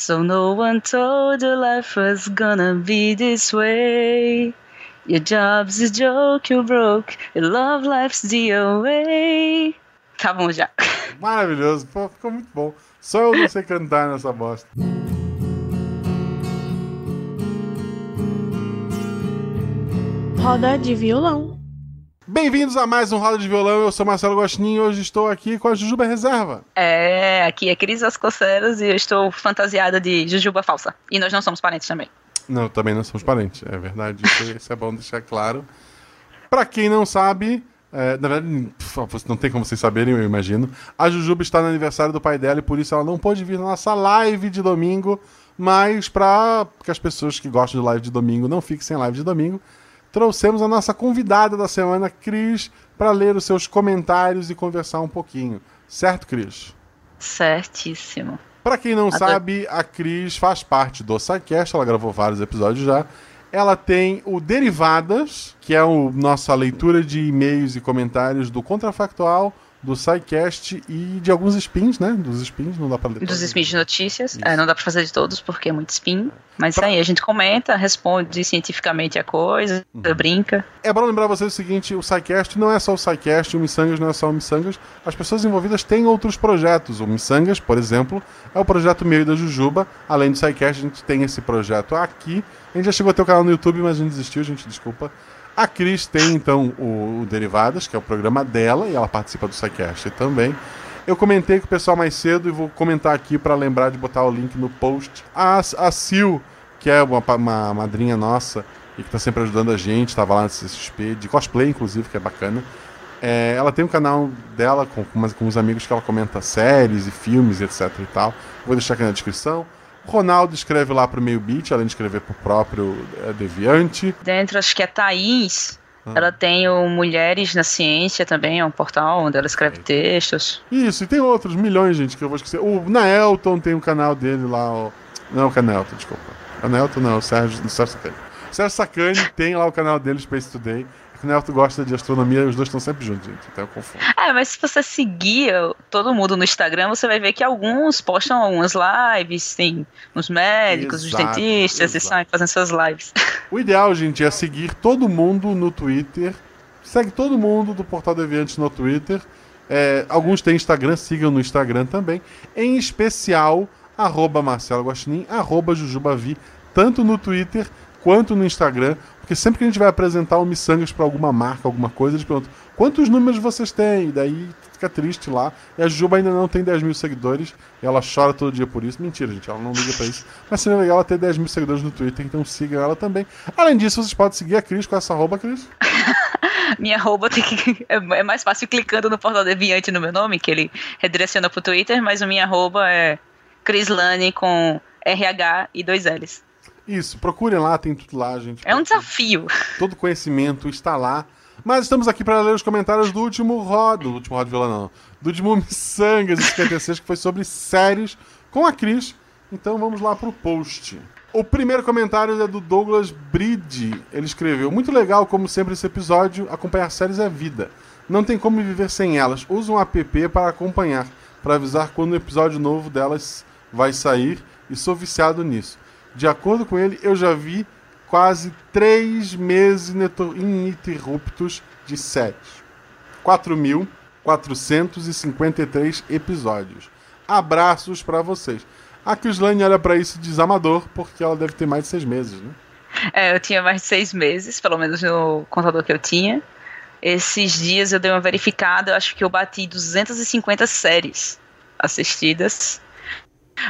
So no one told you life was gonna be this way. Your job's a joke, you broke. Your love life's the away. Tá bom já. Maravilhoso, Pô, ficou muito bom. Só eu não sei cantar nessa bosta. Roda de violão. Bem-vindos a mais um Roda de Violão. Eu sou Marcelo Gostin e hoje estou aqui com a Jujuba Reserva. É, aqui é Cris Vasconcelos e eu estou fantasiada de Jujuba falsa. E nós não somos parentes também. Não, também não somos parentes, é verdade. Isso, isso é bom deixar claro. Pra quem não sabe, é, na verdade, não tem como vocês saberem, eu imagino. A Jujuba está no aniversário do pai dela e por isso ela não pôde vir na nossa live de domingo. Mas para que as pessoas que gostam de live de domingo não fiquem sem live de domingo, trouxemos a nossa convidada da semana, Cris, para ler os seus comentários e conversar um pouquinho. Certo, Cris? Certíssimo. Para quem não sabe, a Cris faz parte do SciCast, ela gravou vários episódios já. Ela tem o Derivadas, que é a nossa leitura de e-mails e comentários do Contrafactual, do SciCast e de alguns spins, né? Dos spins, não dá pra ler. Dos spins de notícias. É, não dá pra fazer de todos porque é muito spin. Mas aí a gente comenta, responde cientificamente a coisa, brinca. É bom lembrar vocês o seguinte: o SciCast não é só o SciCast, o Missangas não é só o Missangas. As pessoas envolvidas têm outros projetos. O Missangas, por exemplo, é o projeto meu e da Jujuba. Além do SciCast, a gente tem esse projeto aqui. A gente já chegou a ter o canal no YouTube, mas a gente desistiu, gente, desculpa. A Cris tem, então, o, o Derivadas, que é o programa dela, e ela participa do SciCast também. Eu comentei com o pessoal mais cedo e vou comentar aqui para lembrar de botar o link no post. A, a Sil, que é uma, uma madrinha nossa e que está sempre ajudando a gente, estava lá no CCXP, de cosplay, inclusive, que é bacana. É, ela tem um canal dela com, com, com uns amigos que ela comenta séries e filmes, etc e tal. Vou deixar aqui na descrição. O Ronaldo escreve lá pro meio beat, além de escrever pro próprio é, Deviante. Dentro, acho que é Thaís. Ela tem o Mulheres na Ciência também, é um portal onde ela escreve textos. Isso, e tem outros milhões, gente, que eu vou esquecer. O Naelton tem um canal dele lá, ó. Não, o Canelton, desculpa. O Naelton não, o Sérgio, o Sérgio Sacani. O Sérgio Sacani tem lá o canal dele, Space Today. O Nelton gosta de astronomia, os dois estão sempre juntos, gente. Então eu confundo. É, mas se você seguir todo mundo no Instagram, você vai ver que alguns postam algumas lives, tem os médicos, Exato, os dentistas, e exato. saem fazendo suas lives. O ideal, gente, é seguir todo mundo no Twitter. Segue todo mundo do Portal Deviantes no Twitter. É, alguns têm Instagram, sigam no Instagram também. Em especial, arroba Marcelo Guaxinim, arroba Jujubavi, tanto no Twitter quanto no Instagram. Porque sempre que a gente vai apresentar o Missangas para alguma marca, alguma coisa, eles perguntam quantos números vocês têm? E daí fica triste lá. E a Juba ainda não tem 10 mil seguidores. E ela chora todo dia por isso. Mentira, gente, ela não liga pra isso. Mas seria legal ela ter 10 mil seguidores no Twitter, então sigam ela também. Além disso, vocês podem seguir a Cris com essa arroba, Cris. Minha arroba que. É é mais fácil clicando no portal Deviante no meu nome, que ele redireciona pro Twitter, mas o minha arroba é Crislane com RH e dois L's. Isso, procurem lá, tem tudo lá, gente. É um desafio. Todo conhecimento está lá. Mas estamos aqui para ler os comentários do último Rod, do último Rod Viola não, do último Missangas de 56, que foi sobre séries com a Cris. Então vamos lá pro post. O primeiro comentário é do Douglas Bride. Ele escreveu: Muito legal, como sempre, esse episódio. Acompanhar séries é vida. Não tem como viver sem elas. Usa um app para acompanhar, para avisar quando o episódio novo delas vai sair. E sou viciado nisso. De acordo com ele, eu já vi quase três meses ininterruptos de séries. 4.453 episódios. Abraços pra vocês. A Crislane olha pra isso desamador, porque ela deve ter mais de seis meses, né? É, eu tinha mais de seis meses, pelo menos no contador que eu tinha. Esses dias eu dei uma verificada, eu acho que eu bati 250 séries assistidas.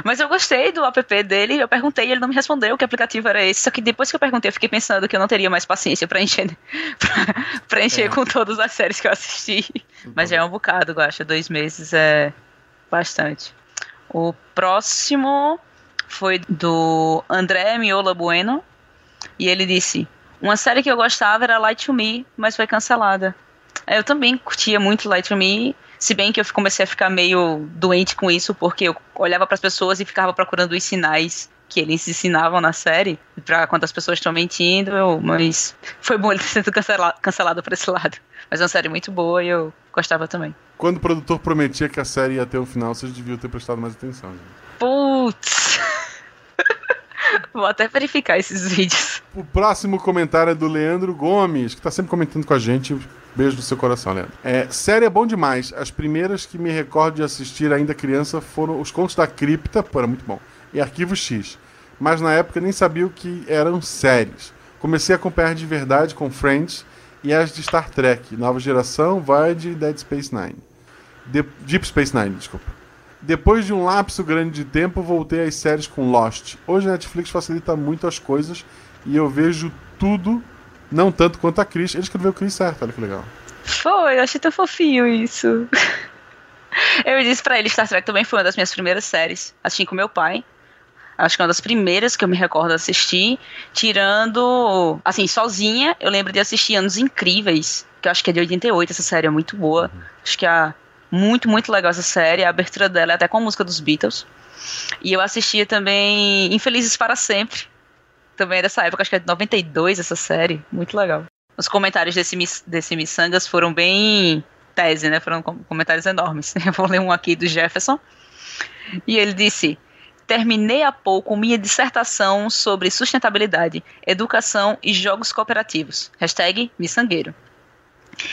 Mas eu gostei do app dele, eu perguntei e ele não me respondeu que aplicativo era esse. Só que depois que eu perguntei, eu fiquei pensando que eu não teria mais paciência pra encher, pra, pra encher É. com todas as séries que eu assisti. Mas já é um bocado, eu acho. Dois meses é bastante. O próximo foi do André Miola Bueno. E ele disse: Uma série que eu gostava era Light to Me, mas foi cancelada. É, Eu também curtia muito Light to Me, se bem que eu comecei a ficar meio doente com isso, porque eu olhava para as pessoas e ficava procurando os sinais que eles ensinavam na série, pra quando as pessoas estão mentindo, eu- mas foi bom ele ter sido cancela- cancelado por esse lado. Mas é uma série muito boa e eu gostava também. Quando o produtor prometia que a série ia ter um final, vocês deviam ter prestado mais atenção. Gente. Putz! Vou até verificar esses vídeos. O próximo comentário é do Leandro Gomes, que tá sempre comentando com a gente. Beijo no seu coração, Leandro. É, série é bom demais. As primeiras que me recordo de assistir ainda criança foram Os Contos da Cripta, pô, era muito bom, e Arquivo X. Mas na época nem sabia o que eram séries. Comecei a acompanhar de verdade com Friends e as de Star Trek, Nova Geração, Void e Dead Space Nine. De Deep Space Nine, desculpa. Depois de um lapso grande de tempo, voltei às séries com Lost. Hoje a Netflix facilita muito as coisas e eu vejo tudo, não tanto quanto a Chris. Ele escreveu o Chris certo, olha que legal. Foi, eu achei tão fofinho isso. Eu disse pra ele, Star Trek também foi uma das minhas primeiras séries. Assisti com meu pai. Acho que é uma das primeiras que eu me recordo assistir. Tirando, assim, sozinha, eu lembro de assistir Anos Incríveis, que eu acho que é de 88, essa série é muito boa. Uhum. Acho que é muito, muito legal essa série. A abertura dela é até com a música dos Beatles. E eu assistia também Infelizes para Sempre. Também é dessa época, acho que é de 92 essa série. Muito legal. Os comentários desse, desse Missangas foram bem tese, né? Foram comentários enormes. Eu vou ler um aqui do Jefferson. E ele disse: terminei há pouco minha dissertação sobre sustentabilidade, educação e jogos cooperativos. Hashtag miçangueiro.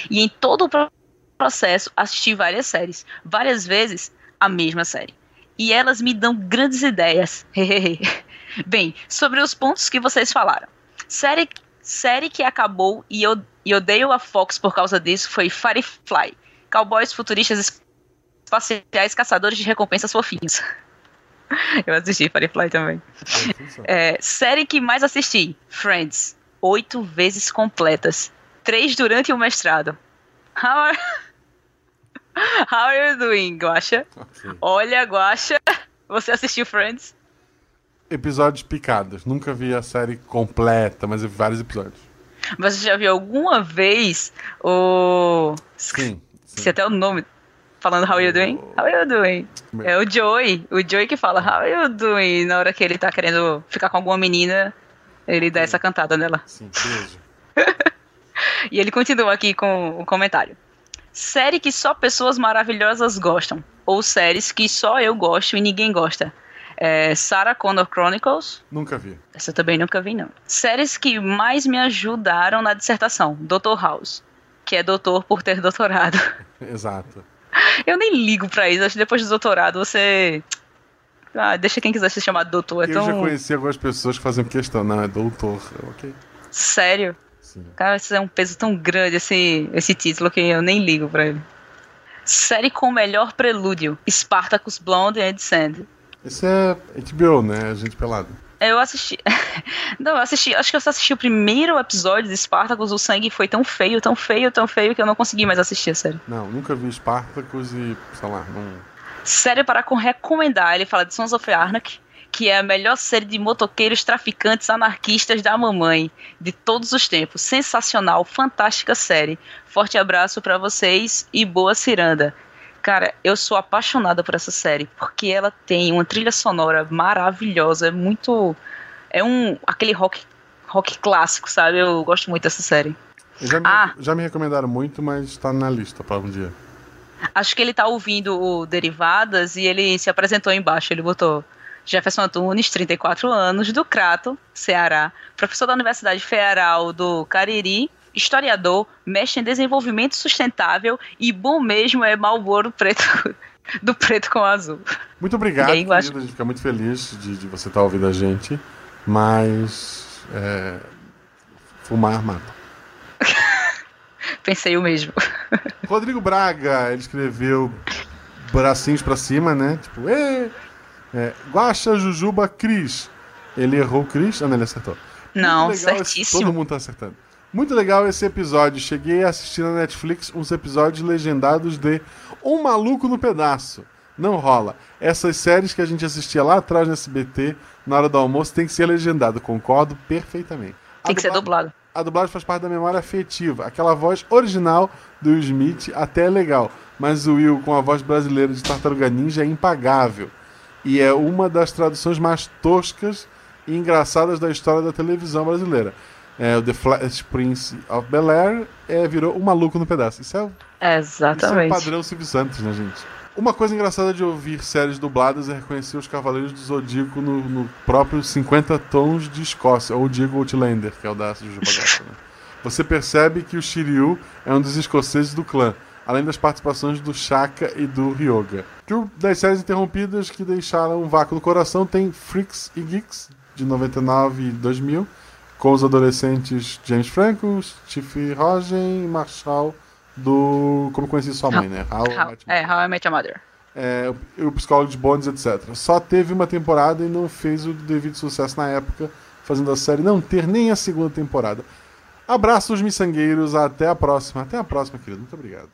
E em todo o processo assisti várias séries, várias vezes a mesma série. E elas me dão grandes ideias. Bem, sobre os pontos que vocês falaram. Série, série que acabou e eu e odeio a Fox por causa disso foi Firefly. Cowboys futuristas espaciais caçadores de recompensas fofinhos. Eu assisti Firefly também. É, série que mais assisti: Friends. Oito vezes completas. Três durante o mestrado. How are, How are you doing, Guacha? Okay. Olha, Guacha, você assistiu Friends? Episódios picados. Nunca vi a série completa, mas eu vi vários episódios. Você já viu alguma vez o. Sim. sim. Se até o nome falando How you doing? How you doing? É o Joey, o Joey que fala How you doing? Na hora que ele tá querendo ficar com alguma menina, ele dá essa cantada nela. Sim, e ele continua aqui com o comentário. Série que só pessoas maravilhosas gostam. Ou séries que só eu gosto e ninguém gosta. É Sarah Connor Chronicles. Nunca vi. Essa eu também nunca vi, não. Séries que mais me ajudaram na dissertação. Doutor House. Que é doutor por ter doutorado. Exato. Eu nem ligo pra isso. Acho que depois do doutorado você. Ah, deixa quem quiser se chamar de doutor. É eu tão... já conheci algumas pessoas que fazem questão. Não, é doutor. Ok. Sério? Sim. Cara, isso é um peso tão grande, esse, esse título, que eu nem ligo pra ele. Série com o melhor prelúdio: Spartacus Blonde and Sand. Esse é HBO, né? A gente pelado. Eu assisti. Não, eu assisti. Acho que eu só assisti o primeiro episódio de Spartacus. O sangue foi tão feio, tão feio, tão feio que eu não consegui mais assistir a série. Não, nunca vi Spartacus e, sei lá, não. Série para recomendar. Ele fala de Sons of Anarchy, que é a melhor série de motoqueiros traficantes anarquistas da mamãe de todos os tempos. Sensacional, fantástica série. Forte abraço para vocês e boa ciranda. Cara, eu sou apaixonada por essa série, porque ela tem uma trilha sonora maravilhosa, é muito. É um. aquele rock, rock clássico, sabe? Eu gosto muito dessa série. Já me, ah, já me recomendaram muito, mas está na lista para um dia. Acho que ele tá ouvindo o Derivadas e ele se apresentou embaixo. Ele botou Jefferson Antunes, 34 anos, do Crato, Ceará, professor da Universidade Federal do Cariri historiador, mexe em desenvolvimento sustentável e bom mesmo é Malboro preto do preto com azul. Muito obrigado, aí, A gente fica muito feliz de, de você estar tá ouvindo a gente, mas é, fumar mata. Pensei o mesmo. Rodrigo Braga, ele escreveu bracinhos para cima, né? Tipo, Ê! é, Guaxa, Jujuba, Cris. Ele errou Cris? Ah, não, ele acertou. Não, certíssimo. todo mundo tá acertando. Muito legal esse episódio. Cheguei a assistir na Netflix uns episódios legendados de Um Maluco no Pedaço. Não rola. Essas séries que a gente assistia lá atrás no SBT, na hora do almoço, tem que ser legendado. Concordo perfeitamente. Tem que ser dublado. A dublagem faz parte da memória afetiva. Aquela voz original do Will Smith até é legal. Mas o Will com a voz brasileira de Tartaruga Ninja é impagável. E é uma das traduções mais toscas e engraçadas da história da televisão brasileira é, o The Flash Prince of Bel Air é, virou um maluco no pedaço. Isso é, Exatamente. Isso é o padrão Silvio Santos, né, gente? Uma coisa engraçada de ouvir séries dubladas é reconhecer os Cavaleiros do Zodíaco no, no próprio 50 Tons de Escócia, ou Diego Outlander, que é o da Jujuba né? Você percebe que o Shiryu é um dos escoceses do clã, além das participações do Shaka e do Ryoga. Das séries interrompidas que deixaram um vácuo no coração, tem Freaks e Geeks, de 99 e 2000, com os adolescentes James Franco, Steve Rogen e Marshall do Como Conheci Sua Mãe, né? How, How, é, How I Met Your Mother. É, o Psicólogo de Bonds, etc. Só teve uma temporada e não fez o devido sucesso na época, fazendo a série não ter nem a segunda temporada. Abraços, miçangueiros. Até a próxima. Até a próxima, querido. Muito obrigado.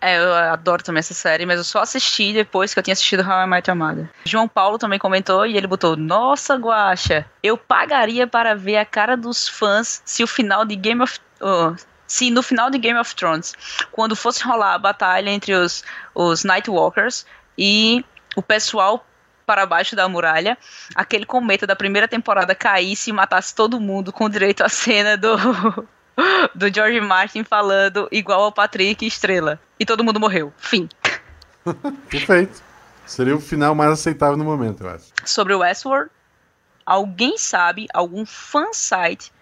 É, eu adoro também essa série, mas eu só assisti depois que eu tinha assistido How I Met Your. João Paulo também comentou e ele botou: Nossa, Guacha, eu pagaria para ver a cara dos fãs se o final de Game of. Oh, se no final de Game of Thrones, quando fosse rolar a batalha entre os, os Nightwalkers e o pessoal para baixo da muralha, aquele cometa da primeira temporada caísse e matasse todo mundo com direito à cena do do George Martin falando igual ao Patrick Estrela. E todo mundo morreu. Fim. Perfeito. Seria o final mais aceitável no momento, eu acho. Sobre o Westworld, alguém sabe algum fansite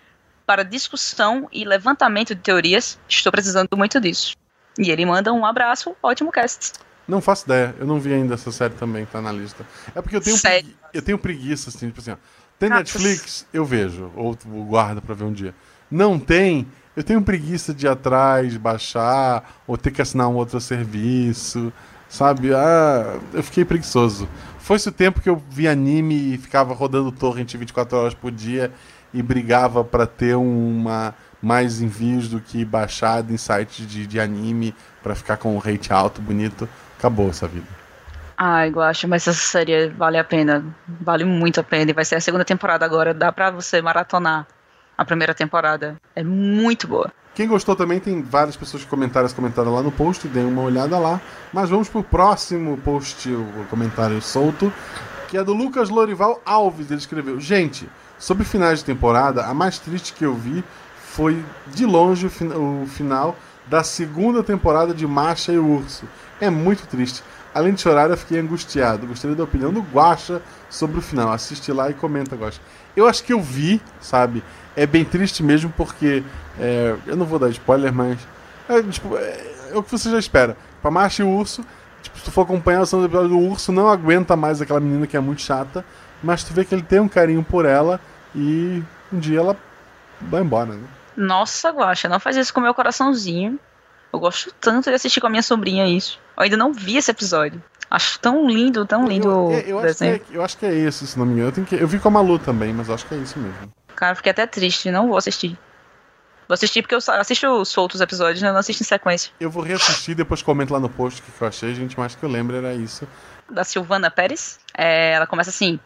para discussão e levantamento de teorias? Estou precisando muito disso. E ele manda um abraço, ótimo cast. Não faço ideia, eu não vi ainda essa série também, tá na lista. É porque eu tenho, pregui... eu tenho preguiça, assim, tipo assim, ó. Tem Netflix, eu vejo, ou guardo pra ver um dia não tem, eu tenho preguiça de ir atrás, baixar, ou ter que assinar um outro serviço, sabe? Ah, eu fiquei preguiçoso. Foi-se o tempo que eu vi anime e ficava rodando torrent 24 horas por dia e brigava para ter uma mais envios do que baixado em sites de, de anime para ficar com um rate alto, bonito. Acabou essa vida. Ai, Guacha, mas essa série vale a pena. Vale muito a pena. E vai ser a segunda temporada agora. Dá pra você maratonar a primeira temporada. É muito boa. Quem gostou também tem várias pessoas que comentaram, comentaram lá no post, deem uma olhada lá. Mas vamos pro próximo post, o comentário solto, que é do Lucas Lorival Alves. Ele escreveu: Gente, sobre finais de temporada, a mais triste que eu vi foi de longe o, fin o final da segunda temporada de Macha e o Urso. É muito triste. Além de chorar, eu fiquei angustiado. Gostaria da opinião do Guacha sobre o final. Assiste lá e comenta, Guacha. Eu acho que eu vi, sabe? é bem triste mesmo porque. É, eu não vou dar spoiler, mas. É, tipo, é, é o que você já espera. Pra Marcha e o urso, tipo, se tu for acompanhar do episódio, o urso não aguenta mais aquela menina que é muito chata, mas tu vê que ele tem um carinho por ela e um dia ela vai embora, né? Nossa, Guacha, não faz isso com o meu coraçãozinho. Eu gosto tanto de assistir com a minha sobrinha isso. Eu ainda não vi esse episódio. Acho tão lindo, tão lindo eu, eu, eu, acho, é, eu acho que é esse, se não me engano. Eu, que, eu vi com a Malu também, mas acho que é isso mesmo cara. Fiquei até triste, não vou assistir. Vou assistir porque eu assisto soltos episódios, né? Eu não assisto em sequência. Eu vou reassistir depois comento lá no post o que eu achei, gente, mas que eu lembro era isso. Da Silvana Pérez. É, ela começa assim: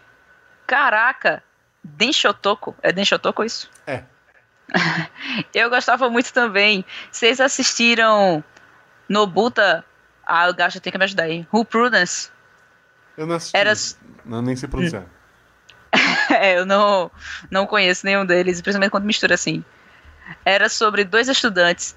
Caraca, Denshotoko. É Denshotoko isso? É. eu gostava muito também. Vocês assistiram Nobuta? Ah, o Gacha tem que me ajudar aí. Who Prudence? Eu não assisti. Era... Nem sei pronunciar. é, eu não, não conheço nenhum deles, principalmente quando mistura assim. Era sobre dois estudantes,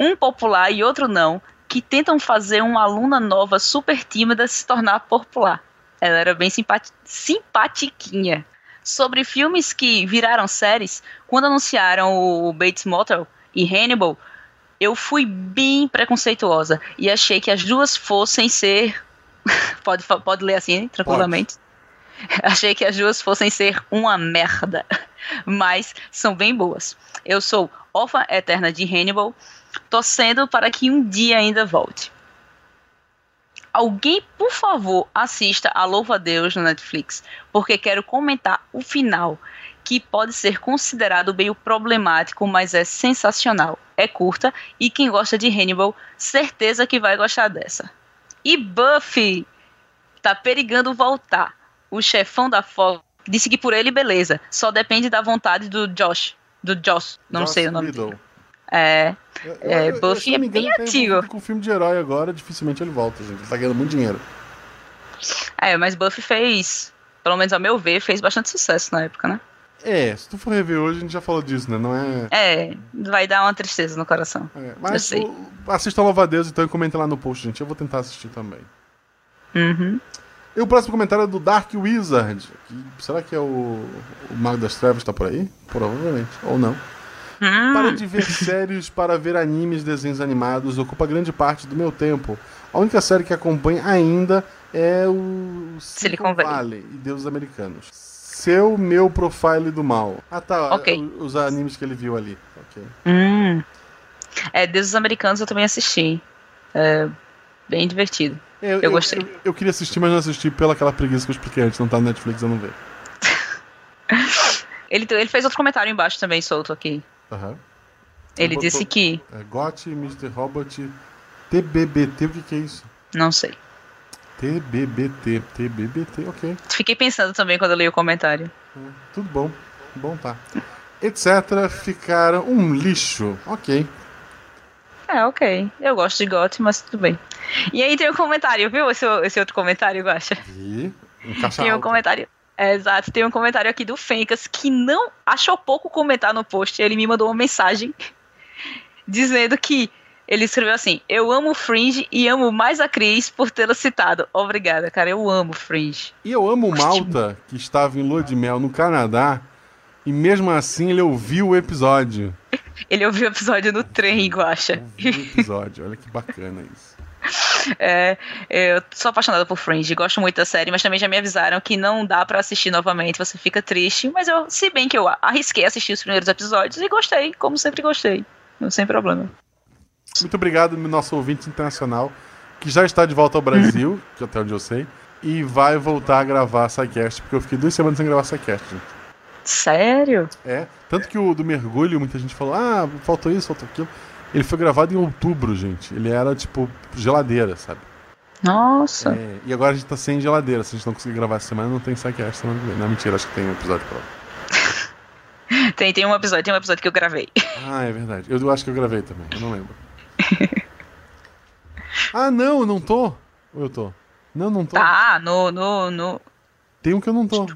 um popular e outro não, que tentam fazer uma aluna nova super tímida se tornar popular. Ela era bem simpati simpatiquinha. Sobre filmes que viraram séries, quando anunciaram o Bates Motel e Hannibal, eu fui bem preconceituosa e achei que as duas fossem ser. pode, pode ler assim, tranquilamente? Pode. Achei que as duas fossem ser uma merda, mas são bem boas. Eu sou órfã eterna de Hannibal, torcendo para que um dia ainda volte. Alguém, por favor, assista a Louva a Deus no Netflix, porque quero comentar o final, que pode ser considerado meio problemático, mas é sensacional. É curta e quem gosta de Hannibal, certeza que vai gostar dessa. E Buffy tá perigando voltar o chefão da Fox disse que por ele, beleza. Só depende da vontade do Josh. Do Josh, não Josh sei o nome dele. É. Eu, é eu, Buffy eu, é bem antigo. Com filme de herói agora, dificilmente ele volta, gente. Ele tá ganhando muito dinheiro. É, mas Buffy fez, pelo menos ao meu ver, fez bastante sucesso na época, né? É, se tu for rever hoje, a gente já falou disso, né? Não é. É, vai dar uma tristeza no coração. É, mas assista a Louva a Deus então e comenta lá no post, gente. Eu vou tentar assistir também. Uhum. E o próximo comentário é do Dark Wizard. Que, será que é o, o Mago das Trevas está por aí? Provavelmente. Ou não. Hum. Para de ver séries para ver animes, desenhos animados ocupa grande parte do meu tempo. A única série que acompanho ainda é o Silicon Valley. e Deuses Americanos. Seu meu profile do mal. Ah tá, Ok. os animes que ele viu ali. Ok. Hum. É, Deuses Americanos eu também assisti. É, bem divertido. É, Eu gostei. Eu, eu queria assistir, mas não assisti pela aquela preguiça que eu expliquei antes. Não tá no Netflix, eu não vejo. Ele, ele fez outro comentário embaixo também, solto aqui. Aham. Ele botou- disse que. É, GOT, Mr. Robot, TBBT, o que, que é isso? Não sei. TBBT, TBBT, ok. Fiquei pensando também quando eu li o comentário. É, tudo bom, bom tá. Etc. Ficaram um lixo, ok. É, ok. Eu gosto de GOT, mas tudo bem. E aí tem um comentário, viu? Esse, esse outro comentário, Guaxa. E um caixa Tem um alto. comentário. É, exato, tem um comentário aqui do Fencas que não achou pouco comentar no post. Ele me mandou uma mensagem dizendo que ele escreveu assim: Eu amo Fringe e amo mais a Cris por tê-la citado. Obrigada, cara. Eu amo Fringe. E eu amo o Malta, que estava em lua de mel no Canadá, e mesmo assim ele ouviu o episódio. Ele ouviu o episódio no trem, Guaxa. Ouviu o episódio, olha que bacana isso. É, eu sou apaixonada por Fringe, gosto muito da série, mas também já me avisaram que não dá pra assistir novamente, você fica triste. Mas eu, se bem que eu arrisquei assistir os primeiros episódios e gostei, como sempre gostei. Sem problema. Muito obrigado, nosso ouvinte internacional, que já está de volta ao Brasil, que até onde eu sei, e vai voltar a gravar SciCast, porque eu fiquei duas semanas sem gravar SciCast, gente. Sério? É, tanto que o do mergulho, muita gente falou, ah, faltou isso, faltou aquilo. Ele foi gravado em outubro, gente. Ele era, tipo, geladeira, sabe? Nossa. É, e agora a gente tá sem geladeira. Se a gente não conseguir gravar essa semana, não tem SciCast semana que vem. Não, mentira, acho que tem um episódio próximo. Tem, tem um episódio, tem um episódio que eu gravei. Ah, é verdade. Eu acho que eu gravei também, eu não lembro. Ah, não, eu não tô. Ou eu tô? Não, não tô. Tá, no, no, no, Tem um que eu não tô.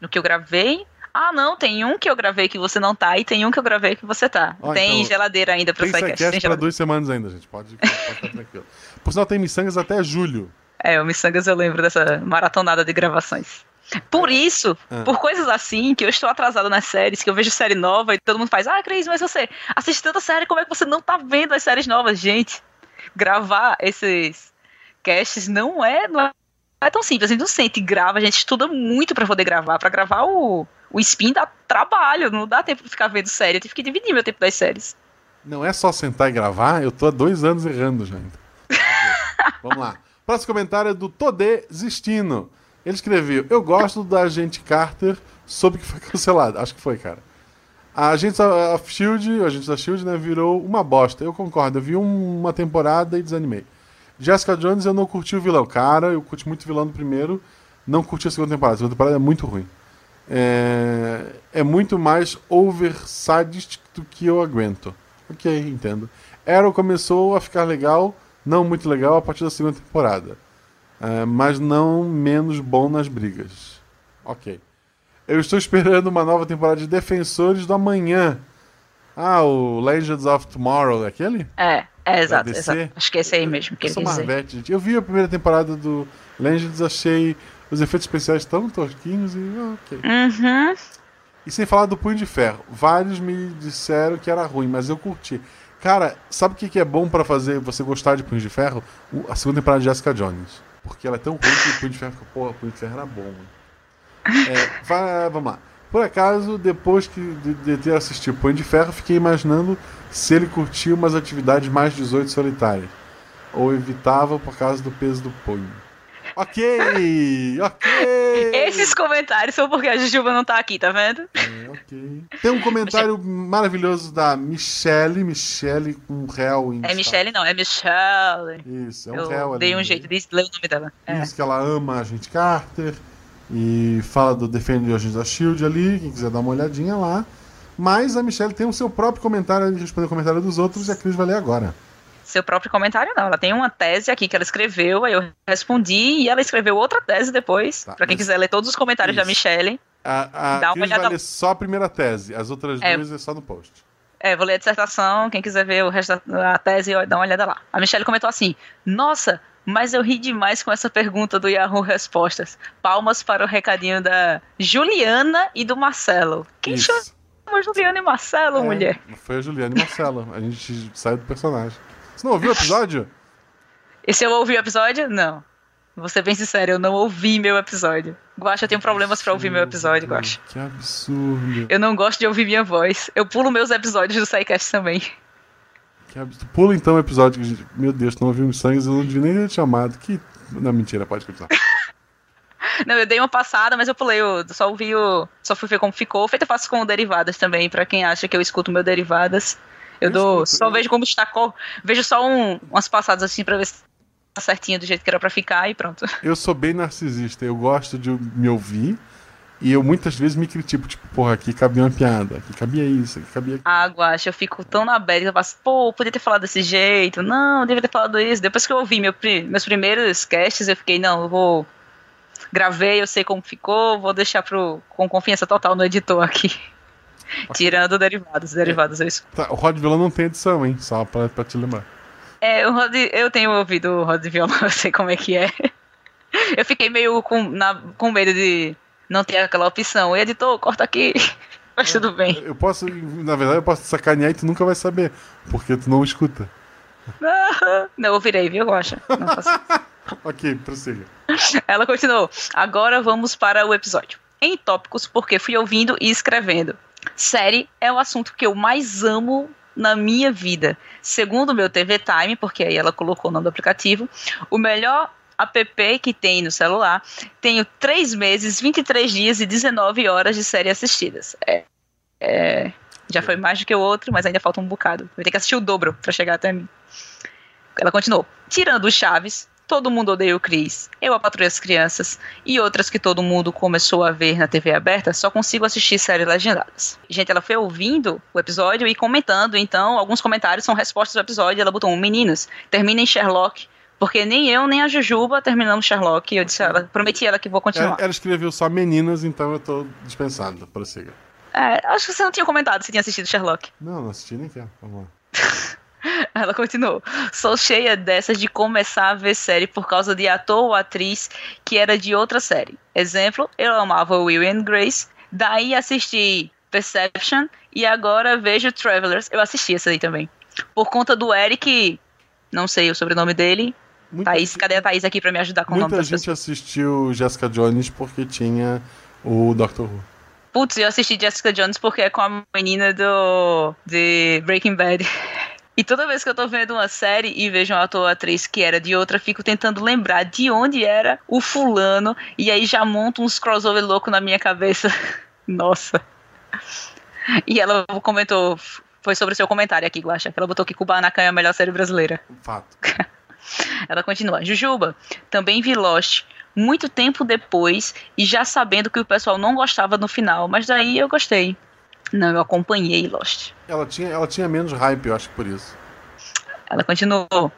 no que eu gravei. Ah, não, tem um que eu gravei que você não tá e tem um que eu gravei que você tá. Ó, tem então, geladeira ainda pro Tem SciCast. SciCast Tem pra geladeira. duas semanas ainda, gente. Pode, pode ficar tranquilo. Por sinal, tem miçangas até julho. É, o Missangas eu lembro dessa maratonada de gravações. Por isso, Ah. por coisas assim, que eu estou atrasada nas séries, que eu vejo série nova e todo mundo faz, ah, Cris, mas você assiste tanta série, como é que você não tá vendo as séries novas? Gente, gravar esses casts não é, não é, não é tão simples. A gente não sente e grava, a gente estuda muito pra poder gravar. Pra gravar o, o spin dá trabalho, não dá tempo de ficar vendo série. Eu tive que dividir meu tempo das séries. Não é só sentar e gravar, eu tô há dois anos errando já. Vamos lá. Próximo comentário é do Todê Zistino. Ele escreveu: Eu gosto da agente Carter, soube que foi cancelado. Acho que foi, cara. A agente of Shield, o agente da Shield, né, virou uma bosta. Eu concordo. Eu vi um- uma temporada e desanimei. Jessica Jones, eu não curti o vilão. Cara, eu curti muito o vilão do primeiro, não curti a segunda temporada. A segunda temporada é muito ruim. É, é muito mais oversadist do que eu aguento. Ok, entendo. Arrow começou a ficar legal, não muito legal, a partir da segunda temporada. É, mas não menos bom nas brigas. Ok. Eu estou esperando uma nova temporada de Defensores do Amanhã. Ah, o Legends of Tomorrow, é aquele? É, é exato, exato. Acho que é esse aí mesmo que Eu ele sou. Marvete, gente. Eu vi a primeira temporada do Legends, achei os efeitos especiais tão tosquinhos e. ah, ok. Uhum. E sem falar do Punho de Ferro. Vários me disseram que era ruim, mas eu curti. Cara, sabe o que é bom pra fazer você gostar de Punho de Ferro? A segunda temporada de Jessica Jones. Porque ela é tão ruim que o Punho de Ferro fica, porra, Punho de Ferro era bom. Mano. É, vai- vamos lá. Por acaso, depois que de, de ter assistido Punho de Ferro, fiquei imaginando se ele curtia umas atividades mais 18 solitárias. Ou evitava por causa do peso do punho. Ok! Ok! Esses comentários são porque a Jujuba não tá aqui, tá vendo? É, ok. Tem um comentário maravilhoso da Michelle, Michelle com um réu em É Michelle, não, é Michelle. Isso, é um Eu réu ali dei um no jeito de ler o nome dela. É. Diz que ela ama a gente Carter e fala do Defende Agents da Shield ali, quem quiser dar uma olhadinha lá. Mas a Michelle tem o seu próprio comentário, ele responde o comentário dos outros e a Cris vai ler agora. Seu próprio comentário, não. Ela tem uma tese aqui que ela escreveu, aí eu respondi e ela escreveu outra tese depois. Tá, pra quem quiser ler todos os comentários da Isso. Michelle. A, a Dá uma Cris olhada- vai ler só a primeira tese, as outras É. duas é só no post. É, vou ler a dissertação, quem quiser ver o resto da a tese, dá uma olhada lá. A Michelle comentou assim: Nossa, Mas eu ri demais com essa pergunta do Yahoo Respostas. Palmas para o recadinho da Juliana e do Marcelo. Quem Isso. chama Juliana e Marcelo, É, mulher? Foi a Juliana e Marcelo. A gente sai do personagem. Você não ouviu o episódio? E se eu ouvi o episódio? Não. Vou ser bem sincero, eu não ouvi meu episódio. Guaxa, eu tenho problemas pra ouvir meu episódio, Guaxa. Que absurdo. Eu não gosto de ouvir minha voz. Eu pulo meus episódios do SciCast também. Que absurdo. Pula então o episódio. que a gente- Meu Deus, não ouviu os sangues, eu não devia nem ter te chamado. Que. Não, mentira, pode continuar. Não, eu dei uma passada, mas eu pulei o. Só ouvi o. Só fui ver como ficou. Feito eu faço com o derivadas também, pra quem acha que eu escuto meu derivadas. Eu, Eu dou. escuto, só eu- vejo como está. co- Vejo só um, umas passadas assim pra ver se tá certinho do jeito que era pra ficar e pronto. Eu sou bem narcisista, eu gosto de me ouvir e eu muitas vezes me critico, tipo, porra, aqui cabia uma piada, aqui cabia isso, aqui cabia. Ah, Guaxa, eu fico tão na bad que eu faço, pô, podia ter falado desse jeito. Não, eu devia ter falado isso. Depois que eu ouvi meu, meus primeiros casts, eu fiquei, não, eu vou. Gravei, eu sei como ficou, vou deixar pro, com confiança total no editor aqui. Tirando derivados, derivados eu escuto. Tá, o Rod Vila não tem edição, hein? Só pra, pra te lembrar. É, o Rod, eu tenho ouvido o Rod violão, eu sei como é que é. Eu fiquei meio com, na, com medo de não ter aquela opção. Editor, corta aqui. Mas tudo bem. Eu posso, na verdade, eu posso te sacanear e tu nunca vai saber, porque tu não escuta. Não, eu virei, viu? Não faço Ok, prossiga. Ela continuou. Agora vamos para o episódio. Em tópicos, porque fui ouvindo e escrevendo. Série é o assunto que eu mais amo na minha vida. Segundo o meu TV Time, porque aí ela colocou o nome do aplicativo, o melhor app que tem no celular, tenho 3 meses, 23 dias e 19 horas de série assistidas. É, é, já foi mais do que o outro, mas ainda falta um bocado. Vou ter que assistir o dobro para chegar até mim. Ela continuou. Tirando o Chaves, Todo Mundo Odeia o Chris, Eu a Patrulha as Crianças e outras que todo mundo começou a ver na TV aberta, só consigo assistir séries legendadas. Gente, ela foi ouvindo o episódio e comentando, então, alguns comentários são respostas do episódio. Ela botou: Meninas, terminem Sherlock. Porque nem eu nem a Jujuba terminamos Sherlock. Eu disse, ela, prometi ela que vou Ela, continuar. ela escreveu só meninas, então eu tô dispensado. Prossiga. É, acho que você não tinha comentado se tinha assistido Sherlock. Não, não assisti nem quero. Vamos lá. Ela continuou. Sou cheia dessas de começar a ver série por causa de ator ou atriz que era de outra série. Exemplo, eu amava Will and Grace, daí assisti Perception e agora vejo Travelers. Eu assisti essa aí também. Por conta do Eric, não sei o sobrenome dele. Muita, Thaís, cadê a Thaís aqui pra me ajudar com o nome muita gente pessoas? assistiu Jessica Jones porque tinha o Doctor Who. Putz, eu assisti Jessica Jones porque é com a menina do de Breaking Bad. E toda vez que eu tô vendo uma série e vejo um ator ou atriz que era de outra, fico tentando lembrar de onde era o fulano. E aí já monto uns crossover louco na minha cabeça. Nossa. E ela comentou, foi sobre o seu comentário aqui, Guaxa, que ela botou que Kubanacan é a melhor série brasileira. Fato. Ela continua. Jujuba, também vi Lost muito tempo depois e já sabendo que o pessoal não gostava no final, mas daí eu gostei. Não, eu acompanhei Lost. Ela tinha, ela tinha menos hype, eu acho que por isso. Ela continuou.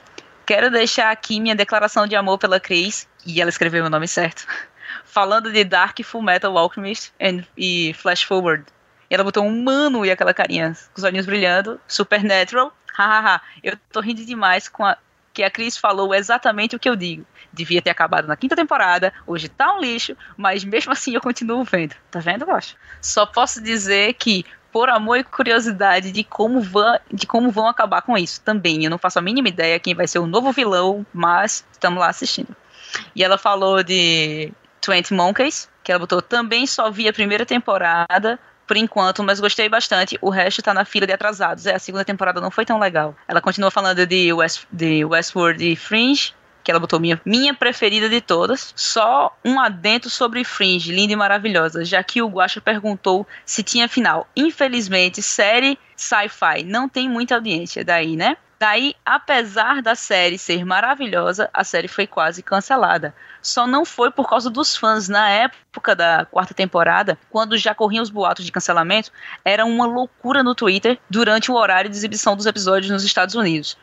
Quero deixar aqui minha declaração de amor pela Cris, e ela escreveu meu nome certo, falando de Dark Full Metal Alchemist and, e Flash Forward. E ela botou um mano e aquela carinha, com os olhinhos brilhando, Supernatural, hahaha. eu tô rindo demais com a que a Cris falou exatamente o que eu digo. Devia ter acabado na quinta temporada, hoje tá um lixo, mas mesmo assim eu continuo vendo. Tá vendo, Gosto? Só posso dizer que, por amor e curiosidade de como, vão, de como vão acabar com isso também. Eu não faço a mínima ideia quem vai ser o novo vilão, mas estamos lá assistindo. E ela falou de 20 Monkeys, que ela botou também só vi a primeira temporada, por enquanto, mas gostei bastante. O resto tá na fila de atrasados. É, a segunda temporada não foi tão legal. Ela continua falando de, West, de Westworld e Fringe, que ela botou minha, minha preferida de todas. Só um adento sobre Fringe, linda e maravilhosa, já que o Guacha perguntou se tinha final. Infelizmente, série sci-fi não tem muita audiência, daí, né? Daí, apesar da série ser maravilhosa, a série foi quase cancelada. Só não foi por causa dos fãs. Na época da quarta temporada, quando já corriam os boatos de cancelamento, era uma loucura no Twitter durante o horário de exibição dos episódios nos Estados Unidos.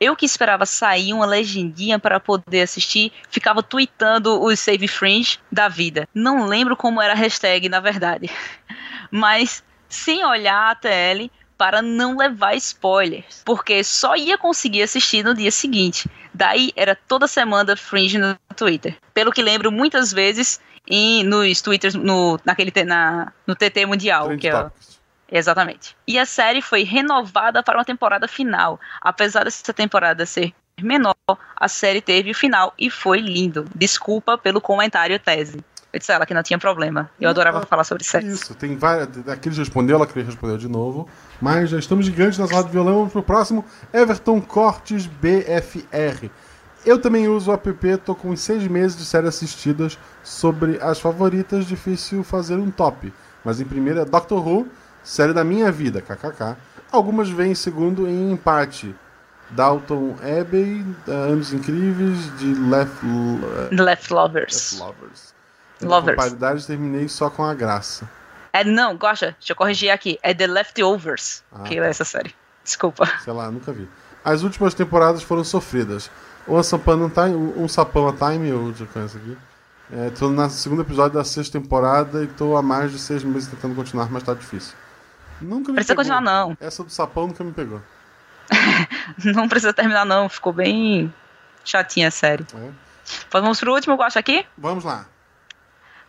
Eu que esperava sair uma legendinha para poder assistir, ficava tweetando os Save Fringe da vida. Não lembro como era a hashtag, na verdade. Mas, sem olhar a TL, para não levar spoilers, porque só ia conseguir assistir no dia seguinte. Daí era toda semana Fringe no Twitter. Pelo que lembro, muitas vezes em, nos Twitters, no, naquele, na, no TT Mundial, Trend que é. Exatamente. E a série foi renovada para uma temporada final. Apesar dessa temporada ser menor, a série teve o final e foi lindo. Desculpa pelo comentário tese. Eu disse a ela que não tinha problema. Eu adorava tá- falar sobre sexo. Isso, tem várias. Aquele respondeu, ela queria responder de novo. Mas já estamos gigantes nessa roda de violão. Vamos pro próximo. Everton Cortes BFR. Eu também uso o app, tô com seis meses de séries assistidas sobre as favoritas, difícil fazer um top. Mas em primeiro é Doctor Who, série da minha vida, kkk. Algumas vêm em segundo em empate. Dalton Abbey, eh, Anos Incríveis, de Left, Left Lovers. Left Lovers. Lovers. Com paridade, terminei só com a graça. É, não, Gosta, deixa eu corrigir aqui. É The Leftovers, Ah, que tá. é essa série. Desculpa. Sei lá, nunca vi. As últimas temporadas foram sofridas. One Sapão Time, um sapão a Time, eu já conheço aqui. É, tô no segundo episódio da sexta temporada e tô há mais de seis meses tentando continuar, mas tá difícil. Nunca me Precisa pegou. continuar, não. Essa do sapão nunca me pegou. Não precisa terminar, não. Ficou bem chatinha a série. É. Vamos pro último, Gosta, aqui? Vamos lá.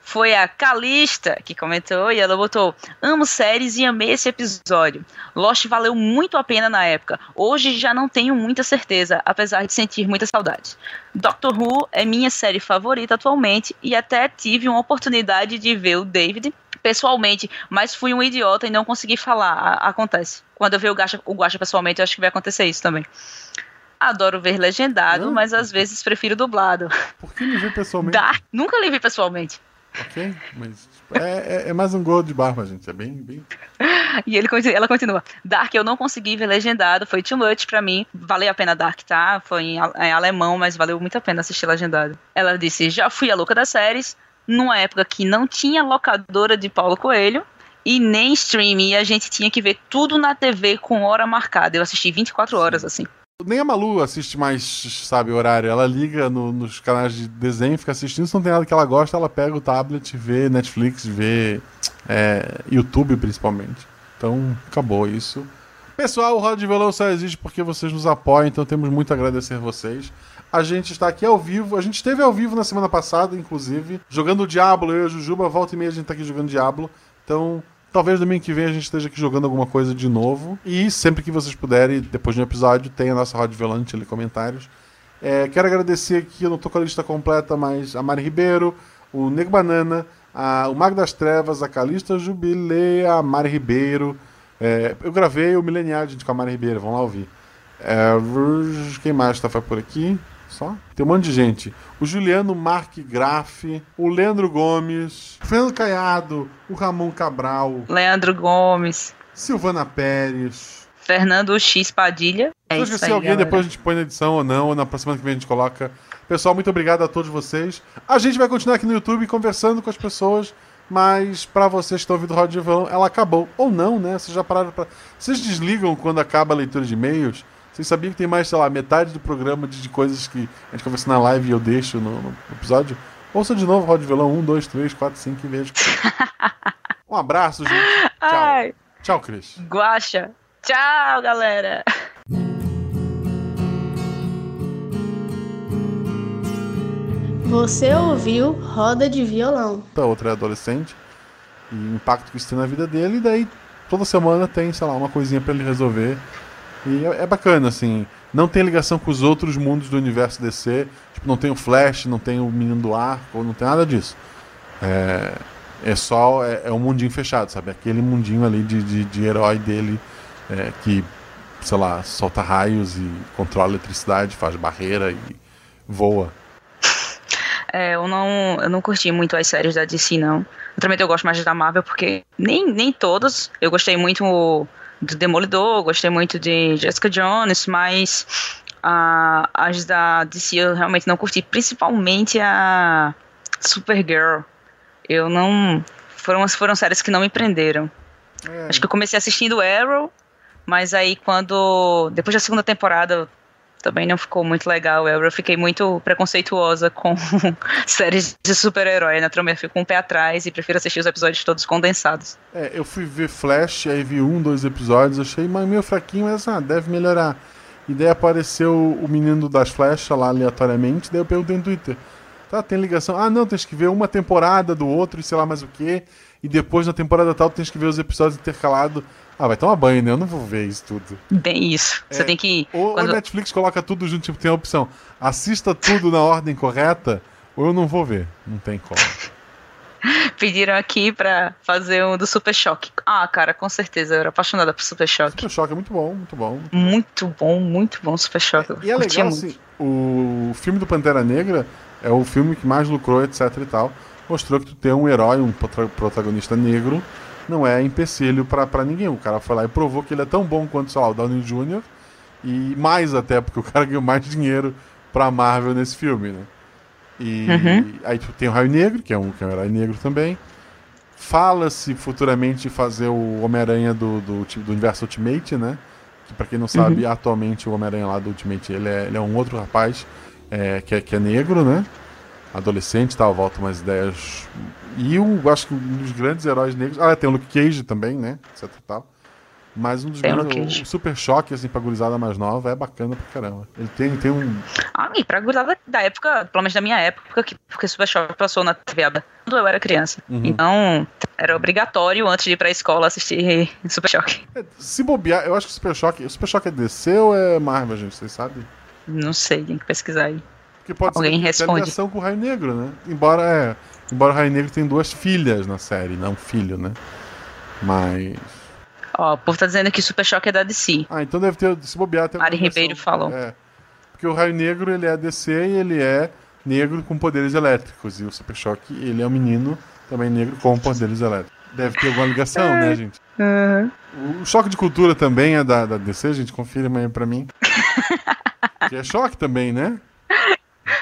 Foi a Calista que comentou e ela botou: Amo séries e amei esse episódio. Lost valeu muito a pena na época. Hoje já não tenho muita certeza, apesar de sentir muita saudade. Doctor Who é minha série favorita atualmente e até tive uma oportunidade de ver o David pessoalmente, mas fui um idiota e não consegui falar. A- acontece. Quando eu ver o Guacha, o Guacha pessoalmente, eu acho que vai acontecer isso também. Adoro ver legendado, mas às vezes prefiro dublado. Por que não vi pessoalmente? Dark, nunca li vi pessoalmente. Ok, mas é, é- é mais um gol de barba, gente. É bem. bem... E ele, ela continua. Dark eu não consegui ver legendado, foi too much pra mim. Valeu a pena Dark, tá? Foi em alemão, mas valeu muito a pena assistir legendado. Ela disse: já fui a louca das séries, numa época que não tinha locadora de Paulo Coelho. E nem streaming, e a gente tinha que ver tudo na TV com hora marcada. Eu assisti 24 horas, assim. Nem a Malu assiste mais, sabe, horário. Ela liga no- nos canais de desenho, fica assistindo. Se não tem nada que ela gosta, ela pega o tablet, vê Netflix, vê é, YouTube principalmente. Então, acabou isso. Pessoal, o Roda de Violão só existe porque vocês nos apoiam, então temos muito a agradecer vocês. A gente está aqui ao vivo, a gente esteve ao vivo na semana passada, inclusive, jogando Diablo, eu e a Jujuba, volta e meia a gente tá aqui jogando Diablo. Então, talvez domingo que vem a gente esteja aqui jogando alguma coisa de novo. E sempre que vocês puderem, depois de um episódio, tem a nossa de Violão, ali comentários. É, quero agradecer aqui, eu não tô com a lista completa, mas a Mari Ribeiro, o Nego Banana, a- o Mago das Trevas, a Calista Jubilei, a Mari Ribeiro. É, eu gravei o Milenial, a Mari Ribeiro, vamos lá ouvir. É, quem mais tá por aqui? Só? Tem um monte de gente. O Juliano Mark Graff, o Leandro Gomes, o Fernando Caiado, o Ramon Cabral, Leandro Gomes, Silvana Pérez. Fernando X Padilha. É Se eu esqueci aí, alguém, galera. depois a gente põe na edição ou não, ou na próxima que vem a gente coloca. Pessoal, muito obrigado a todos vocês. A gente vai continuar aqui no YouTube conversando com as pessoas, mas pra vocês que estão ouvindo o Roda de Violão, ela acabou. Ou não, né? Vocês já pararam pra. Vocês desligam quando acaba a leitura de e-mails? Vocês sabiam que tem mais, sei lá, metade do programa de, de coisas que a gente conversa na live e eu deixo no, no episódio? Ouça de novo Roda de Violão 1, 2, 3, 4, 5 e veja. Um abraço, gente. Tchau. Ai, Tchau, Cris. guacha. Tchau, galera. Você ouviu Roda de Violão. a outra é adolescente, e o impacto que isso tem na vida dele, e daí toda semana tem, sei lá, uma coisinha pra ele resolver. E é, é bacana, assim, não tem ligação com os outros mundos do universo DC, tipo, não tem o Flash, não tem o Menino do Arco, não tem nada disso. É, é só, é, é um mundinho fechado, sabe? Aquele mundinho ali de, de, de herói dele, é, que, sei lá, solta raios e controla eletricidade, faz barreira e voa. É, eu não, eu não curti muito as séries da DC, não. Ultimamente eu gosto mais da Marvel, porque nem, nem todas. Eu gostei muito do Demolidor, gostei muito de Jessica Jones, mas ah, as da DC eu realmente não curti. Principalmente a Supergirl. Eu não. Foram, foram séries que não me prenderam. É, Acho que eu comecei assistindo Arrow, mas aí quando. Depois da segunda temporada também não ficou muito legal. Eu fiquei muito preconceituosa com séries de super-herói. Na Troma eu fico com um pé atrás e prefiro assistir os episódios todos condensados. É, eu fui ver Flash, aí vi um, dois episódios, achei meio fraquinho, mas ah, deve melhorar. E daí apareceu o menino das flechas lá aleatoriamente, daí eu perguntei no Twitter. Tá, tem ligação? Ah, não, tens que ver uma temporada do outro e sei lá mais o que. E depois na temporada tal tens que ver os episódios intercalados. Ah, vai tomar banho, né? Eu não vou ver isso tudo. Bem isso. Você É, tem que. Ou quando- a Netflix coloca tudo junto, tipo, tem a opção. Assista tudo na ordem correta, ou eu não vou ver. Não tem como. Pediram aqui pra fazer um do Super Choque. Ah, cara, com certeza. Eu era apaixonada por Super Choque. Super Choque é muito bom, muito bom. Muito bom, muito bom Super Choque. Eu E é legal, muito. assim, o filme do Pantera Negra é o filme que mais lucrou, etc e tal. Mostrou que tu ter um herói, um protagonista negro, não é empecilho pra, pra ninguém. O cara foi lá e provou que ele é tão bom quanto, sei lá, o Downey Jr. E mais até, porque o cara ganhou mais dinheiro pra Marvel nesse filme, né? E Uhum. aí tu tem o Raio Negro, que é um, que é um herói negro também. Fala-se futuramente fazer o Homem-Aranha do, do, do universo Ultimate, né? Que pra quem não sabe, atualmente o Homem-Aranha lá do Ultimate, ele é, ele é um outro rapaz é, que, é, que é negro, né? Adolescente e tal, volta umas ideias. E o, acho que um dos grandes heróis negros. Ah, tem o Luke Cage também, né? Etc tal. Mas um dos Tem grandes. Luke O, Cage. o Super Choque, assim, pra gurizada mais nova, é bacana pra caramba. Ele tem, tem um. Ah, e pra gurizada da época, pelo menos da minha época, que, porque Super Choque passou na TV aberta quando eu era criança. Uhum. Então, era obrigatório antes de ir pra escola assistir Super Choque. é, se bobear, eu acho que o Super Choque. O Super Choque é DC ou é Marvel, gente? Vocês sabem? Não sei, tem que pesquisar aí. Porque pode Alguém ser tenha responde. ligação com o Raio Negro, né? Embora, é, embora o Raio Negro tem duas filhas na série, não um filho, né? Mas. Ó, o povo tá dizendo que Super Choque é da DC. Ah, então deve ter. Se bobear, tem Mari. Ribeiro falou. É. Porque o Raio Negro, ele é DC e ele é negro com poderes elétricos. E o Super Choque, ele é um menino também negro com poderes elétricos. Deve ter alguma ligação, né, gente? O Choque de Cultura também é da, da DC, gente. Confirma aí pra mim. que é choque também, né?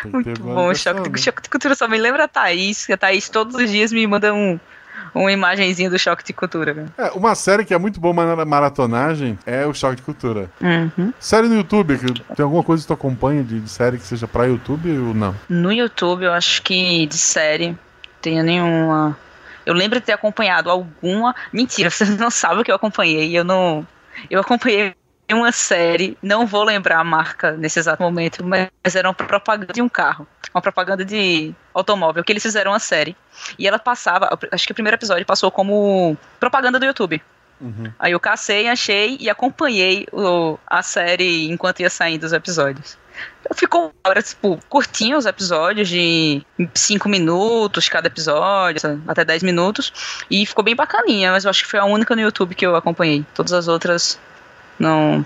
Muito bom, ligação, choque, né? choque de cultura só me lembra a Thaís, que a Thaís todos os dias me manda um, uma imagenzinha do choque de cultura. É, uma série que é muito boa na maratonagem é o Choque de Cultura. Uhum. Série no YouTube, tem alguma coisa que tu acompanha de, de série que seja pra YouTube ou não? No YouTube, eu acho que de série, tenho nenhuma. Eu lembro de ter acompanhado alguma. Mentira, vocês não sabem o que eu acompanhei. Eu não. Eu acompanhei uma série, não vou lembrar a marca nesse exato momento, mas era uma propaganda de um carro. Uma propaganda de automóvel, que eles fizeram uma série. E ela passava, acho que o primeiro episódio passou como propaganda do YouTube. Uhum. Aí eu cacei, achei e acompanhei o- a série enquanto ia saindo os episódios. Ficou, era, tipo, curtinho os episódios, de 5 minutos cada episódio, até 10 minutos. E ficou bem bacaninha, mas eu acho que foi a única no YouTube que eu acompanhei. Todas as outras não,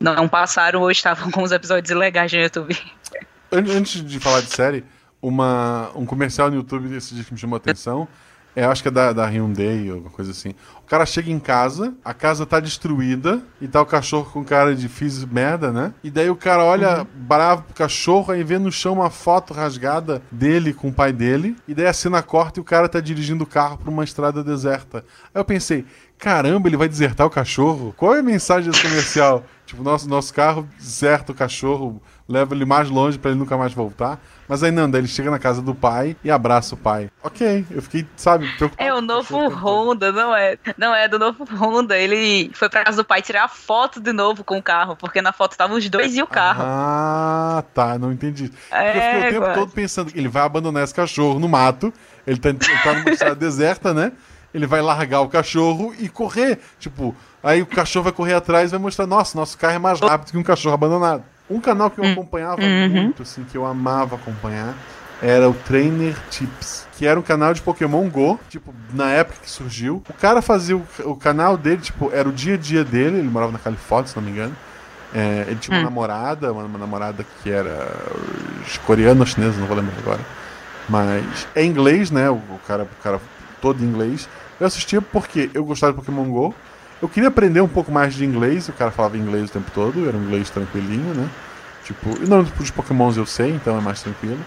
não passaram ou estavam com os episódios ilegais no YouTube. An- Antes de falar de série, uma, um comercial no YouTube desse dia que me chamou a atenção. É, acho que é da, da Hyundai ou alguma coisa assim. O cara chega em casa, a casa tá destruída e tá o cachorro com cara de fiz merda, né? E daí o cara olha bravo pro cachorro, aí vê no chão uma foto rasgada dele com o pai dele. E daí a cena corta e o cara tá dirigindo o carro pra uma estrada deserta. Aí eu pensei, caramba, ele vai desertar o cachorro? Qual é a mensagem desse comercial? Tipo, nosso, nosso carro deserta o cachorro, leva ele mais longe pra ele nunca mais voltar. Mas aí não, daí ele chega na casa do pai e abraça o pai. Ok, eu fiquei, sabe, preocupado. É o novo. Honda, não é? Não é do novo Honda. Ele foi pra casa do pai tirar foto de novo com o carro, porque na foto estavam os dois e o carro. Ah, tá, não entendi. Porque eu fiquei o É, tempo todo pensando que ele vai abandonar esse cachorro no mato. Ele tá, ele tá numa estrada deserta, né? Ele vai largar o cachorro e correr. Tipo, aí o cachorro vai correr atrás e vai mostrar: nossa, nosso carro é mais rápido que um cachorro abandonado. Um canal que eu acompanhava Uhum. muito, assim, que eu amava acompanhar, era o Trainer Tips. Que era um canal de Pokémon Go, tipo, na época que surgiu. O cara fazia o, o canal dele, tipo, era o dia a dia dele, ele morava na Califórnia, se não me engano. É, ele tinha uma Hum. namorada, uma, uma namorada que era coreana ou chinesa, não vou lembrar agora. Mas é inglês, né? O, o cara, o cara todo em inglês. Eu assistia porque eu gostava de Pokémon GO. Eu queria aprender um pouco mais de inglês, o cara falava inglês o tempo todo, era um inglês tranquilinho, né? Tipo, e não dos Pokémons eu sei, então é mais tranquilo.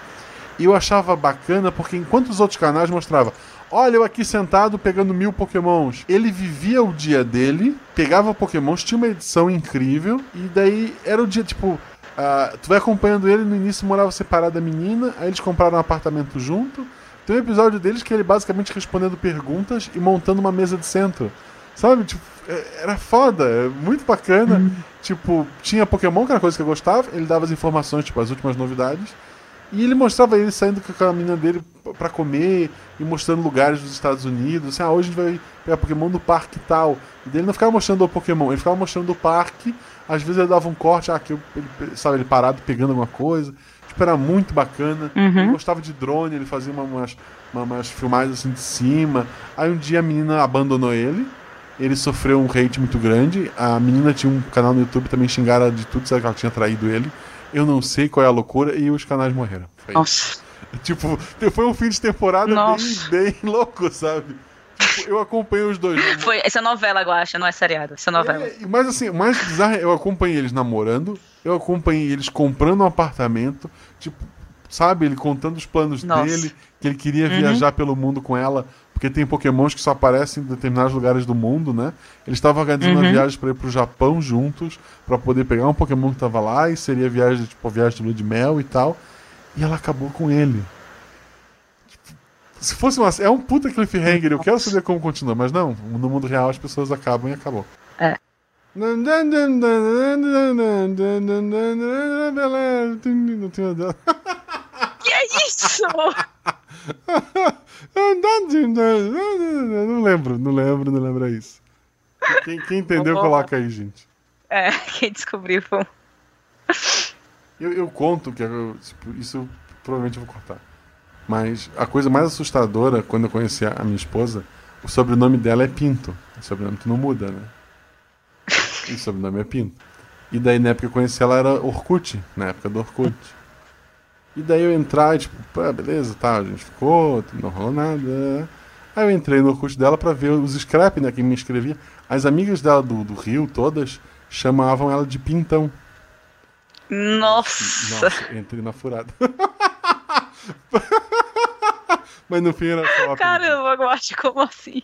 E eu achava bacana porque enquanto os outros canais mostravam, olha eu aqui sentado pegando mil Pokémons, ele vivia o dia dele, pegava Pokémons, tinha uma edição incrível, e daí era o dia, tipo, Uh, tu vai acompanhando ele, no início morava separado da menina, aí eles compraram um apartamento junto. Tem um episódio deles que ele basicamente respondendo perguntas e montando uma mesa de centro. Sabe? Tipo, é, era foda, é muito bacana. Uhum. Tipo, tinha Pokémon, que era coisa que eu gostava, ele dava as informações, tipo, as últimas novidades. E ele mostrava ele saindo com a menina dele para comer e mostrando lugares dos Estados Unidos. Assim, ah, hoje a gente vai pegar Pokémon no parque e tal. E ele não ficava mostrando o Pokémon, ele ficava mostrando o parque. Às vezes ele dava um corte, ah, que ele, sabe, ele parado pegando alguma coisa. Tipo, era muito bacana. Uhum. Ele gostava de drone, ele fazia uma, umas, uma, umas filmagens assim de cima. Aí um dia a menina abandonou ele. Ele sofreu um hate muito grande. A menina tinha um canal no YouTube também xingaram de tudo, sabe que ela tinha traído ele. Eu não sei qual é a loucura e os canais morreram. Foi Nossa. Tipo, foi um fim de temporada bem, bem louco, sabe? Tipo, eu acompanhei os dois. Foi, essa é novela, eu acho, não é seriado. Essa é novela. É, mas assim, o mais bizarro é eu acompanhei eles namorando, eu acompanhei eles comprando um apartamento, tipo, sabe, ele contando os planos Nossa. dele, que ele queria uhum. viajar pelo mundo com ela, porque tem pokémons que só aparecem em determinados lugares do mundo, né? Eles estavam organizando uhum. viagens para ir pro Japão juntos, para poder pegar um pokémon que tava lá, e seria viagem, tipo, viagem de lua de mel e tal. E ela acabou com ele. Se fosse uma. É um puta cliffhanger, eu quero saber como continua, mas não, no mundo real as pessoas acabam e acabou. Que é isso? não lembro, não lembro, não lembro é isso. Quem, quem entendeu, coloca aí, gente. É, quem descobriu foi. Eu, eu conto que eu, tipo, isso provavelmente eu vou cortar. Mas a coisa mais assustadora quando eu conheci a minha esposa, o sobrenome dela é Pinto. O sobrenome que não muda, né? E o sobrenome é Pinto. E daí na época que eu conheci ela era Orkut, na época do Orkut. E daí eu entrar e tipo, pô, beleza, tá, a gente ficou, não rolou nada. Aí eu entrei no Orkut dela pra ver os scrap, né, que me escrevia. As amigas dela do, do Rio, todas, chamavam ela de Pintão. Nossa! Nossa, entrei na furada. Mas no fim era só. Caramba, Guache, como assim?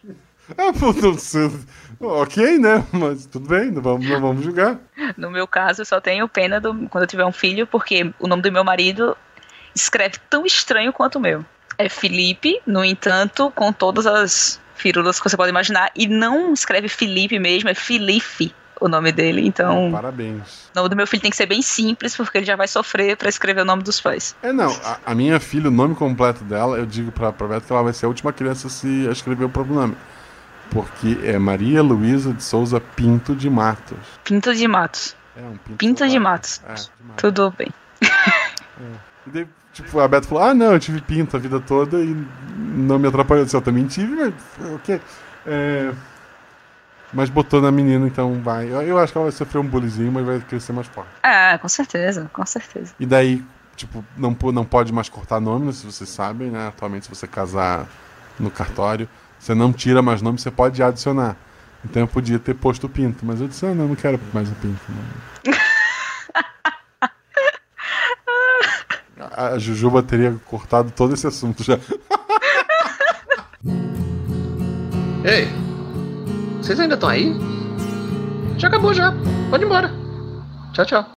Ah, pô, não. Ok, né? Mas tudo bem, não vamos, não vamos julgar. No meu caso, eu só tenho pena do, quando eu tiver um filho, porque o nome do meu marido escreve tão estranho quanto o meu. É Felipe, no entanto, com todas as firulas que você pode imaginar. E não escreve Felipe mesmo, é Filipe o nome dele, então. Parabéns. O nome do meu filho tem que ser bem simples, porque ele já vai sofrer para escrever o nome dos pais. É, não. A, a, minha filha, o nome completo dela, eu digo pra, pra Beto que ela vai ser a última criança a se escrever o próprio nome. Porque é Maria Luísa de Souza Pinto de Matos. Pinto de Matos. É, um Pinto, Pinto de Matos. É, de Matos. Tudo bem. É. E daí, tipo, a Beto falou: Ah, não, eu tive pinto a vida toda e não me atrapalhou. Eu, disse, eu também tive, mas o quê? É... Mas botou na menina, então vai. Eu, eu, acho que ela vai sofrer um bullyingzinho, mas vai crescer mais forte. Ah, com certeza, com certeza. E daí, tipo, não, não pode mais cortar nome, se vocês sabem, né? Atualmente, se você casar no cartório, você não tira mais nome, você pode adicionar. Então eu podia ter posto o pinto, mas eu disse, ah, não, não quero mais o pinto. A Jujuba teria cortado todo esse assunto já. Ei, vocês ainda estão aí? Já acabou já. Pode ir embora. Tchau, tchau.